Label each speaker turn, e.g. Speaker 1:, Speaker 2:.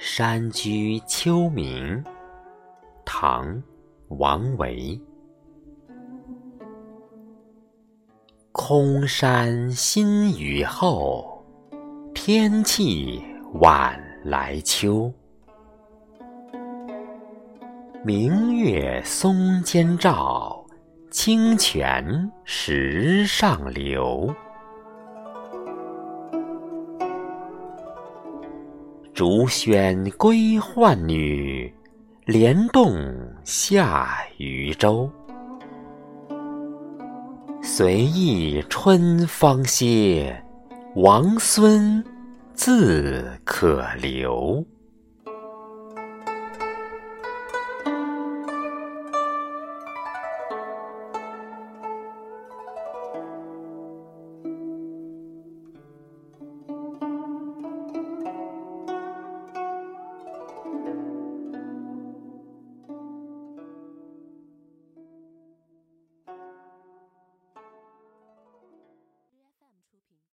Speaker 1: 山居秋暝，唐·王维。空山新雨后，天气晚来秋。明月松间照，清泉石上流。竹喧归浣女，莲动下渔舟。随意春芳歇，王孙自可留。